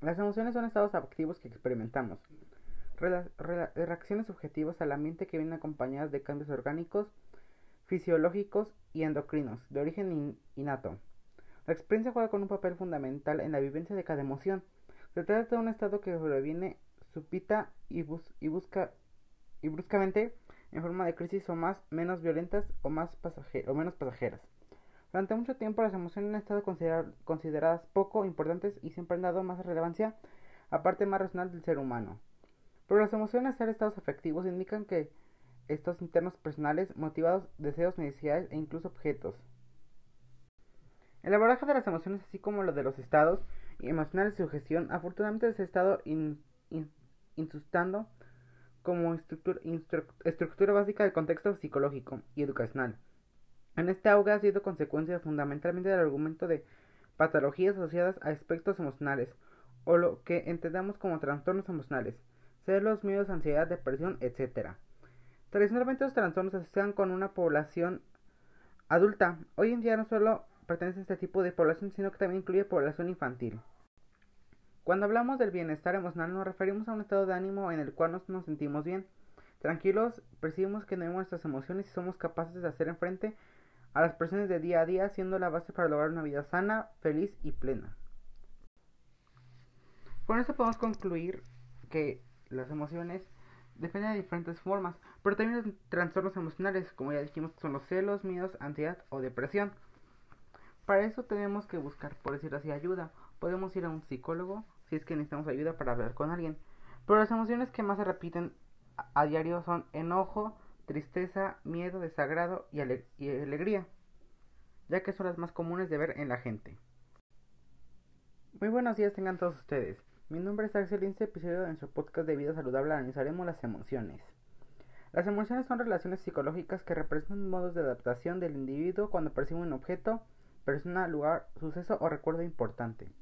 Las emociones son estados afectivos que experimentamos, reacciones subjetivas al ambiente que vienen acompañadas de cambios orgánicos, fisiológicos y endocrinos, de origen innato. La experiencia juega con un papel fundamental en la vivencia de cada emoción. Se trata de un estado que sobreviene súbita y, y, busca y bruscamente en forma de crisis o más menos violentas o más o menos pasajeras. Durante mucho tiempo las emociones han estado consideradas poco importantes y siempre han dado más relevancia a parte más racional del ser humano. Pero las emociones ser estados afectivos indican que estos internos personales, motivados, deseos, necesidades e incluso objetos. El abordaje de las emociones, así como lo de los estados emocionales de sugestión, afortunadamente se ha estado insustando como estructura básica del contexto psicológico y educacional. En este auge ha sido consecuencia fundamentalmente del argumento de patologías asociadas a aspectos emocionales, o lo que entendamos como trastornos emocionales, celos, miedos, ansiedad, depresión, etc. Tradicionalmente los trastornos se asocian con una población adulta. Hoy en día no solo pertenece a este tipo de población, sino que también incluye población infantil. Cuando hablamos del bienestar emocional nos referimos a un estado de ánimo en el cual nos, nos sentimos bien, tranquilos, percibimos que tenemos nuestras emociones y somos capaces de hacer frente a las presiones de día a día, siendo la base para lograr una vida sana, feliz y plena. Con esto podemos concluir que las emociones dependen de diferentes formas, pero también de trastornos emocionales, como ya dijimos, son los celos, miedos, ansiedad o depresión. Para eso tenemos que buscar, por decir así, ayuda. Podemos ir a un psicólogo si es que necesitamos ayuda para hablar con alguien. Pero las emociones que más se repiten a diario son enojo, tristeza, miedo, desagrado y, alegría, ya que son las más comunes de ver en la gente. Muy buenos días tengan todos ustedes. Mi nombre es Axel y en este episodio de nuestro podcast de vida saludable analizaremos las emociones. Las emociones son relaciones psicológicas que representan modos de adaptación del individuo cuando percibe un objeto, persona, lugar, suceso o recuerdo importante.